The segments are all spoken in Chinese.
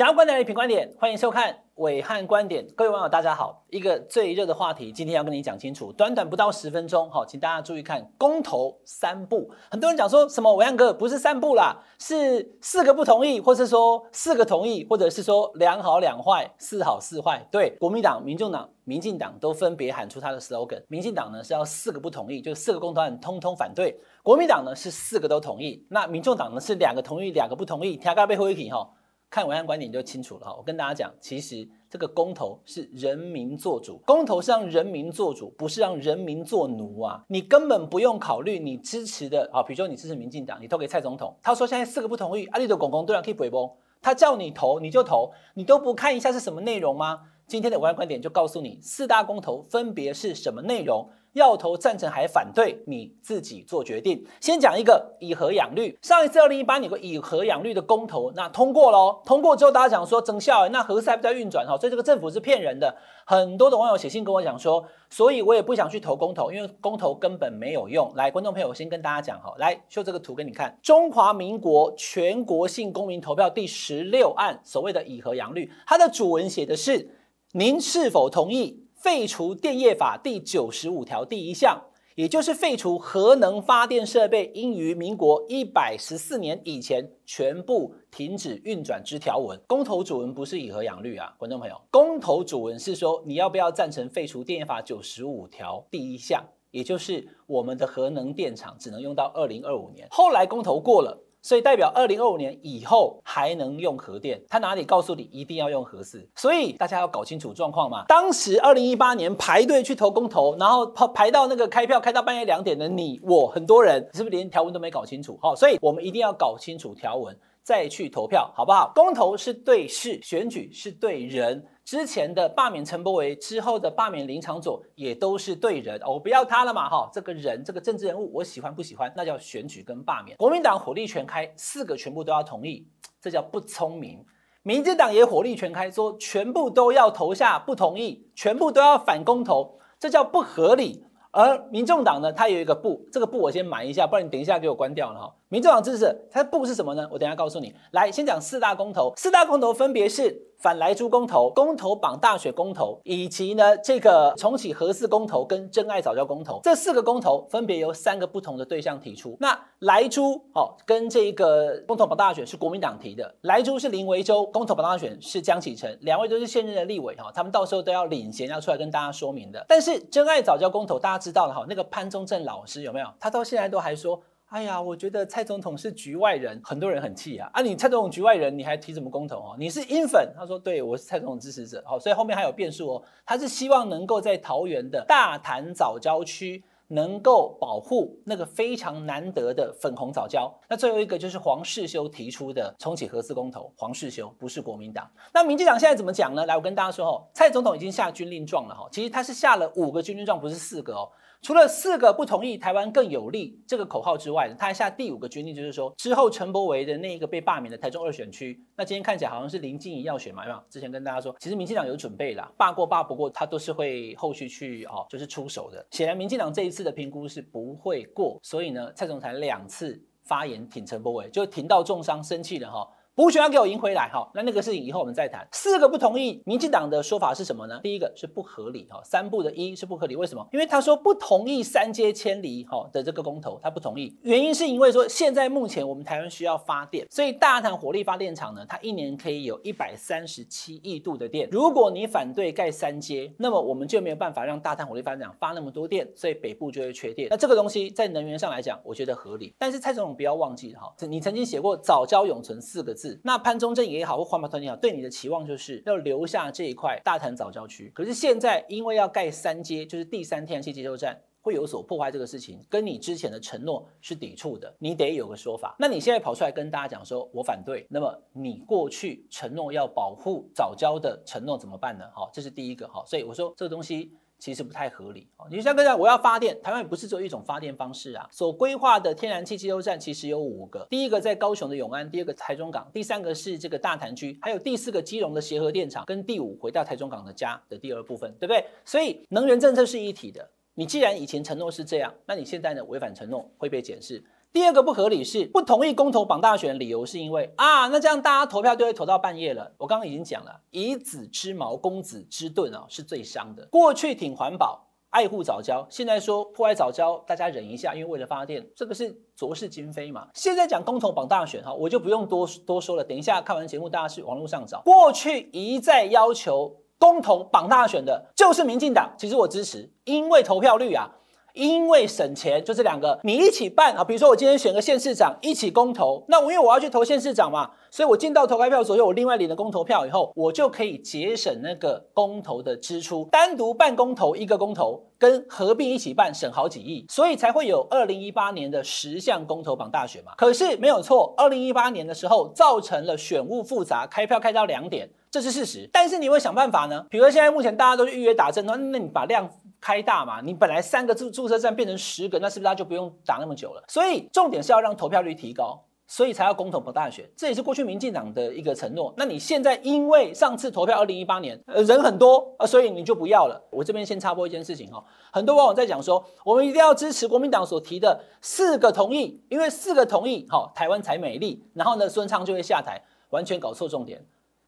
想要观点的评观点，欢迎收看暐瀚观点。各位网友，大家好。一个最热的话题，今天要跟你讲清楚。短短不到十分钟，好，请大家注意看公投三步。很多人讲说什么暐瀚哥不是三步啦，是四个不同意，或是说四个同意，或者是说两好两坏，四好四坏。对，国民党、民众党、民进党都分别喊出他的 slogan。民进党呢是要四个不同意，就四个公投案通通反对；国民党呢是四个都同意。那民众党呢是两个同意，两个不同意。听到背后一题哈。看文案观点就清楚了哈，我跟大家讲，其实这个公投是人民做主，公投是让人民做主，不是让人民做奴啊！你根本不用考虑你支持的啊，比如说你支持民进党，你投给蔡总统，他说现在四个不同意，阿里的公公都要可以回崩，他叫你投你就投，你都不看一下是什么内容吗？今天的暐瀚观点就告诉你四大公投分别是什么内容。要投赞成还反对，你自己做决定。先讲一个以核养绿。上一次二零一八年有个以核养绿的公投，那通过了。通过之后，大家讲说增效，那核四还不在运转哈，所以这个政府是骗人的。很多的网友写信跟我讲说，所以我也不想去投公投，因为公投根本没有用。来，观众朋友，我先跟大家讲哈，来秀这个图给你看。中华民国全国性公民投票第十六案，所谓的以核养绿，它的主文写的是：您是否同意？废除电业法第九十五条第一项，也就是废除核能发电设备应于民国一百十四年以前全部停止运转之条文。公投主文不是以核养绿啊，观众朋友，公投主文是说你要不要赞成废除电业法九十五条第一项，也就是我们的核能电厂只能用到二零二五年。后来公投过了。所以代表二零二五年以后还能用核电，他哪里告诉你一定要用核四？所以大家要搞清楚状况嘛。当时二零一八年排队去投公投，然后排到那个开票开到半夜两点的你我很多人，是不是连条文都没搞清楚？好，所以我们一定要搞清楚条文再去投票，好不好？公投是对事，选举是对人。之前的罢免陈柏惟，之后的罢免林长佐，也都是对人，我不要他了嘛，哈，这个人，这个政治人物，我喜欢不喜欢，那叫选举跟罢免。国民党火力全开，四个全部都要同意，这叫不聪明。民进党也火力全开，说全部都要投下不同意，全部都要反公投，这叫不合理。而民众党呢，它有一个不，这个不我先瞒一下，不然你等一下给我关掉了哈。民众党支持它的不是什么呢？我等下告诉你。来，先讲四大公投，四大公投分别是。反莱猪公投、公投绑大选公投，以及呢这个重启核四公投跟真爱早教公投，这四个公投分别由三个不同的对象提出。那莱猪哦跟这个公投绑大选是国民党提的，莱猪是林维洲，公投绑大选是江启臣，两位都是现任的立委哈，他们到时候都要领衔要出来跟大家说明的。但是真爱早教公投大家知道了哈，那个潘宗正老师有没有？他到现在都还说。哎呀，我觉得蔡总统是局外人，很多人很气啊！啊，你蔡总统局外人，你还提什么公投哦？你是英粉？他说，对，我是蔡总统支持者。好，所以后面还有变数哦。他是希望能够在桃园的大潭藻礁区能够保护那个非常难得的粉红藻礁。那最后一个就是黄世修提出的重启核四公投，黄世修不是国民党。那民进党现在怎么讲呢？来，我跟大家说哦，蔡总统已经下军令状了哈，其实他是下了五个军令状，不是四个哦。除了四个不同意台湾更有利这个口号之外，他还下第五个军令，就是说之后陈柏惟的那一个被罢免的台中二选区，那今天看起来好像是林静怡要选嘛，有没有？之前跟大家说，其实民进党有准备啦，罢过罢不过，他都是会后续去哦，就是出手的。显然民进党这一次的评估是不会过，所以呢，蔡总裁两次发言挺陈柏惟，就挺到重伤，生气了哈。补选要给我赢回来哈，那那个事情以后我们再谈。四个不同意，民进党的说法是什么呢？第一个是不合理哈，三不的一是不合理，为什么？因为他说不同意三阶迁离哈的这个公投，他不同意，原因是因为说现在目前我们台湾需要发电，所以大潭火力发电厂呢，它一年可以有一百三十七亿度的电。如果你反对盖三阶，那么我们就没有办法让大潭火力发电厂发那么多电，所以北部就会缺电。那这个东西在能源上来讲，我觉得合理。但是蔡总统不要忘记哈，你曾经写过早教永存四个字。那潘宗正也好，或环保团也好，对你的期望就是要留下这一块大潭早教区。可是现在因为要盖三阶，就是第三天然气接收站，会有所破坏，这个事情跟你之前的承诺是抵触的，你得有个说法。那你现在跑出来跟大家讲说我反对，那么你过去承诺要保护早教的承诺怎么办呢？好，这是第一个。好，所以我说这个东西。其实不太合理哦。你就像刚才我要发电，台湾也不是只有一种发电方式啊。所规划的天然气接收站其实有五个，第一个在高雄的永安，第二个台中港，第三个是这个大潭区，还有第四个基隆的协和电厂，跟第五回到台中港的家的第二部分，对不对？所以能源政策是一体的。你既然以前承诺是这样，那你现在呢违反承诺会被检视。第二个不合理是不同意公投绑大选，理由是因为啊，那这样大家投票就会投到半夜了。我刚刚已经讲了，以子之矛攻子之盾啊，是最伤的。过去挺环保、爱护早教，现在说破坏早教，大家忍一下，因为为了发电，这个是浊是今非嘛。现在讲公投绑大选哈，我就不用多多说了。等一下看完节目，大家去网络上找。过去一再要求公投绑大选的，就是民进党。其实我支持，因为投票率啊。因为省钱，就这两个，你一起办啊。比如说我今天选个县市长，一起公投，那我因为我要去投县市长嘛，所以我进到投开票所，我另外领了公投票以后，我就可以节省那个公投的支出。单独办公投一个公投，跟合并一起办省好几亿，所以才会有二零一八年的十项公投榜大选嘛。可是没有错，二零一八年的时候造成了选务复杂，开票开到两点，这是事实。但是你会想办法呢？比如说现在目前大家都是预约打针，那那你把量。开大嘛，你本来三个注注册站变成十个，那是不是他就不用打那么久了？所以重点是要让投票率提高，所以才要公投绑大选，这也是过去民进党的一个承诺。那你现在因为上次投票二零一八年，呃人很多，呃所以你就不要了。我这边先插播一件事情哈，很多网友在讲说，我们一定要支持国民党所提的四个同意，因为四个同意，好台湾才美丽。然后呢，孙昌就会下台，完全搞错重点。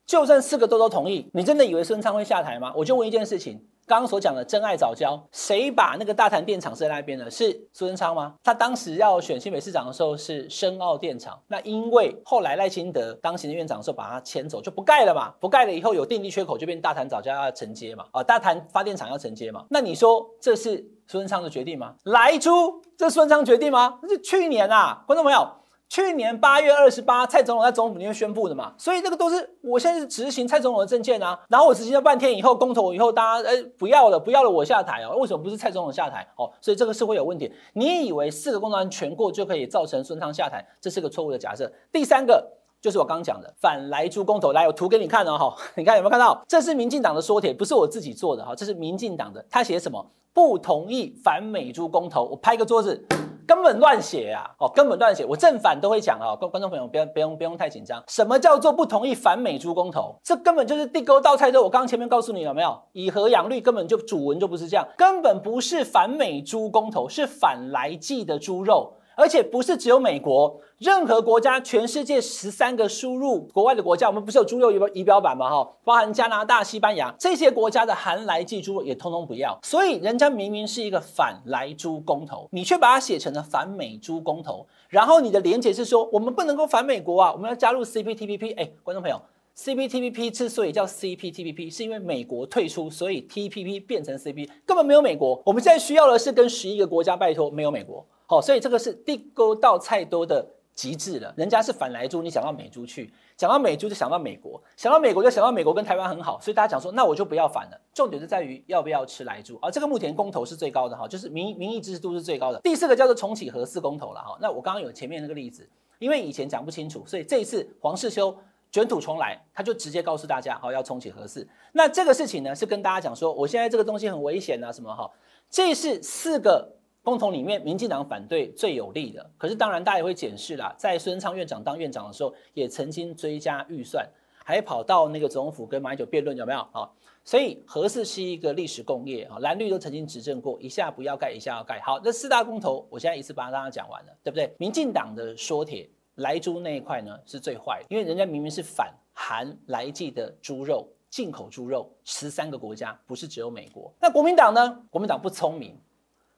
就算四个都都同意，你真的以为孙昌会下台吗？我就问一件事情。刚刚所讲的真爱早教，谁把那个大潭电厂设在那边的？是苏贞昌吗？他当时要选新北市长的时候是深澳电厂，那因为后来赖清德当行政院长的时候把它迁走，就不盖了嘛。不盖了以后有电力缺口，就变大潭早教要承接嘛。啊，大潭发电厂要承接嘛。那你说这是苏贞昌的决定吗？来猪，这是苏贞昌决定吗？那是去年啊，观众朋友。去年八月二十八，蔡总统在总统府里面宣布的嘛，所以这个都是我现在是执行蔡总统的政见啊。然后我执行了半天以后，公投以后，大家哎不要了，不要了，我下台哦。为什么不是蔡总统下台？哦，所以这个是会有问题。你以为四个公投案全过就可以造成孙昌下台？这是个错误的假设。第三个就是我刚讲的反莱猪公投，来，有图给你看哦，哈，你看有没有看到？这是民进党的缩帖，不是我自己做的哈，这是民进党的，他写什么？不同意反美猪公投，我拍个桌子。根本乱写呀！哦，根本乱写，我正反都会讲啊。观观众朋友，不要不用不用太紧张。什么叫做不同意反美猪公投？这根本就是地沟倒菜豆。我刚刚前面告诉你了没有？以和养绿根本就主文就不是这样，根本不是反美猪公投，是反来记的猪肉。而且不是只有美国，任何国家，全世界十三个输入国外的国家，我们不是有猪肉仪仪表板吗？哈，包含加拿大、西班牙这些国家的含莱剂猪肉也通通不要。所以人家明明是一个反莱猪公投，你却把它写成了反美猪公投。然后你的连结是说，我们不能够反美国啊，我们要加入 CPTPP。哎，观众朋友，CPTPP 之所以叫 CPTPP，是因为美国退出，所以 TPP 变成 CP，根本没有美国。我们现在需要的是跟十一个国家拜托，没有美国。哦，所以这个是地沟到菜多的极致了。人家是反莱猪，你想到美猪去，想到美猪就想到美国，想到美国就想到美国跟台湾很好，所以大家讲说，那我就不要反了。重点是在于要不要吃莱猪，而这个目前公投是最高的哈，就是民民意支持度是最高的。第四个叫做重启核四公投了哈。那我刚刚有前面那个例子，因为以前讲不清楚，所以这一次黄世修卷土重来，他就直接告诉大家，好要重启核四。那这个事情呢，是跟大家讲说，我现在这个东西很危险啊，什么哈？这是四个。公投里面，民进党反对最有利的，可是当然大家也会检视啦，在孙昌院长当院长的时候，也曾经追加预算，还跑到那个总统府跟马英九辩论，有没有啊？所以核四是一个历史工业啊，蓝绿都曾经执政过，一下不要盖，一下要盖。好，这四大公投，我现在一次把大家讲完了，对不对？民进党的说铁，莱猪那一块呢是最坏的，因为人家明明是反含莱剂的猪肉，进口猪肉，十三个国家，不是只有美国。那国民党呢？国民党不聪明。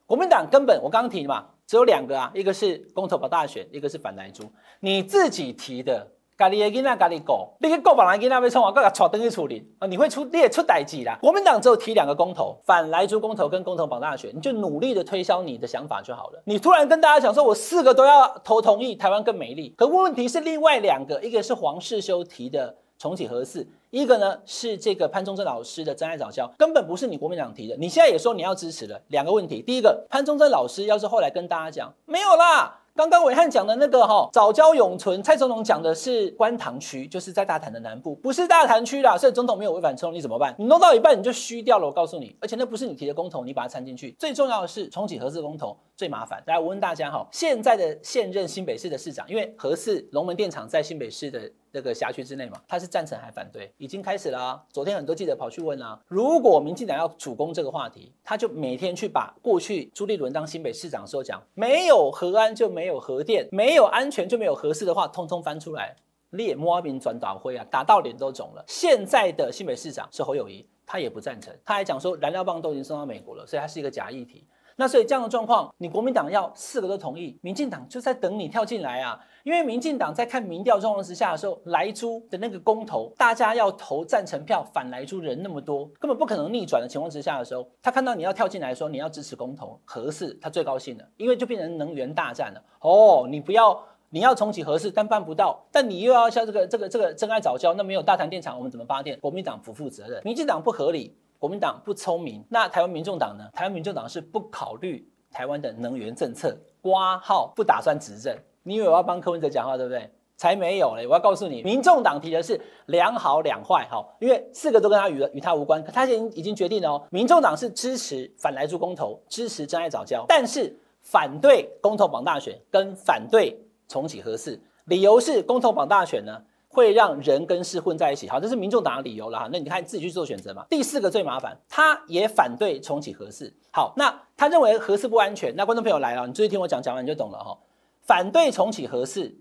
国民党根本我刚刚提的嘛，只有两个啊，一个是公投保大选，一个是反莱猪。你自己提的，咖喱的囡仔咖喱狗，你去狗绑来囡仔被冲啊，各个闯登去处理啊，你会出你也出代志啦。国民党只有提两个公投，反莱猪公投跟公投保大选，你就努力的推销你的想法就好了。你突然跟大家讲说，我四个都要投同意，台湾更美丽。可问题是另外两个，一个是黄世修提的。重启核四，一个呢是这个潘忠政老师的真爱早教，根本不是你国民党提的。你现在也说你要支持了，两个问题。第一个，潘忠政老师要是后来跟大家讲没有啦，刚刚伟汉讲的那个哈早教永存，蔡总统讲的是观塘区，就是在大潭的南部，不是大潭区啦，所以总统没有违反承诺，你怎么办？你弄到一半你就虚掉了，我告诉你，而且那不是你提的公投，你把它掺进去。最重要的是重启核四公投最麻烦。来，我问大家哈，现在的现任新北市的市长，因为核四龙门电厂在新北市的。这个辖区之内嘛，他是赞成还反对？已经开始了！昨天很多记者跑去问啊，如果民进党要主攻这个话题，他就每天去把过去朱立伦当新北市长的时候讲，没有核安就没有核电，没有安全就没有核四的话，通通翻出来，列摸名转导灰啊，打到脸都肿了。现在的新北市长是侯友宜，他也不赞成，他还讲说燃料棒都已经送到美国了，所以他是一个假议题。那所以这样的状况，你国民党要四个都同意，民进党就在等你跳进来啊！因为民进党在看民调状况之下的时候，莱猪的那个公投，大家要投赞成票，反莱猪人那么多，根本不可能逆转的情况之下的时候，他看到你要跳进来说你要支持公投核四，他最高兴了，因为就变成能源大战了。哦，你不要你要重启核四，但办不到，但你又要像这个这个这个真爱早教，那没有大潭电厂，我们怎么发电？国民党不负责任，民进党不合理。国民党不聪明，那台湾民众党呢？台湾民众党是不考虑台湾的能源政策，括号不打算执政。你以为我要帮柯文哲讲话，对不对？才没有嘞！我要告诉你，民众党提的是两好两坏，好，因为四个都跟他与与他无关，可他已经已经决定了哦。民众党是支持反来猪公投，支持真爱早教，但是反对公投绑大选跟反对重启核四，理由是公投绑大选呢，会让人跟事混在一起，好，这是民众党的理由了哈。那你看自己去做选择嘛。第四个最麻烦，他也反对重启核四。好，那他认为核四不安全。那观众朋友来了，你注意听我讲，讲完你就懂了哈。反对重启核四，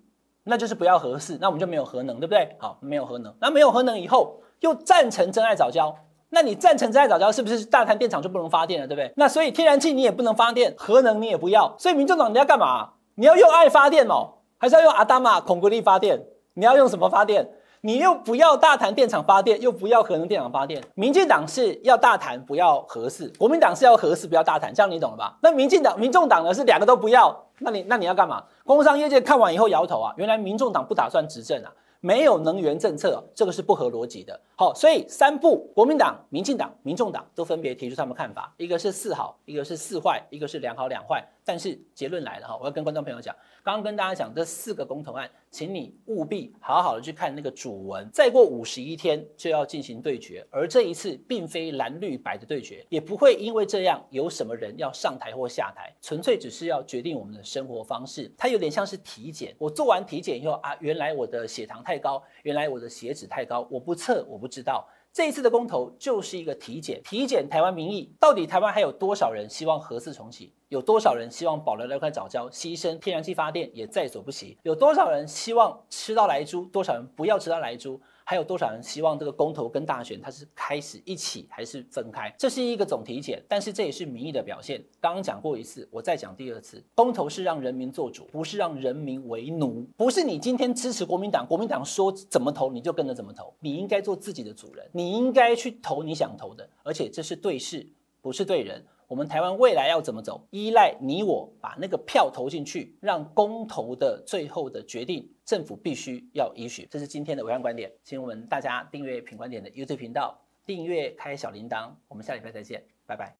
那就是不要核四，那我们就没有核能，对不对？好，没有核能，那没有核能以后又赞成真爱早教，那你赞成真爱早教是不是大潭电厂就不能发电了，对不对？那所以天然气你也不能发电，核能你也不要，所以民众党你要干嘛？你要用爱发电哦，还是要用阿达玛孔格力发电？你要用什么发电？你又不要大潭电厂发电，又不要核能电厂发电。民进党是要大潭不要核四，国民党是要核四不要大潭，这样你懂了吧？那民进党、民众党呢是两个都不要，那你那你要干嘛？工商业界看完以后摇头啊，原来民众党不打算执政啊。没有能源政策，这个是不合逻辑的。好，所以三不，国民党、民进党、民众党都分别提出他们看法，一个是四好，一个是四坏，一个是两好两坏。但是结论来了哈，我要跟观众朋友讲，刚刚跟大家讲这四个公投案，请你务必好好的去看那个主文。再过五十一天就要进行对决，而这一次并非蓝绿白的对决，也不会因为这样有什么人要上台或下台，纯粹只是要决定我们的生活方式。它有点像是体检，我做完体检以后啊，原来我的血糖太。高，原来我的血脂太高，我不测，我不知道。这一次的公投就是一个体检，体检台湾民意，到底台湾还有多少人希望核四重启？有多少人希望保留那块早礁，牺牲天然气发电也在所不惜？有多少人希望吃到来猪？多少人不要吃到来猪？还有多少人希望这个公投跟大选它是开始一起还是分开？这是一个总体检，但是这也是民意的表现。刚刚讲过一次，我再讲第二次，公投是让人民做主，不是让人民为奴。不是你今天支持国民党，国民党说怎么投你就跟着怎么投，你应该做自己的主人，你应该去投你想投的，而且这是对事，不是对人。我们台湾未来要怎么走，依赖你我把那个票投进去，让公投的最后的决定，政府必须要依许。这是今天的伟岸观点，请我们大家订阅品观点的 YouTube 频道，订阅开小铃铛。我们下礼拜再见，拜拜。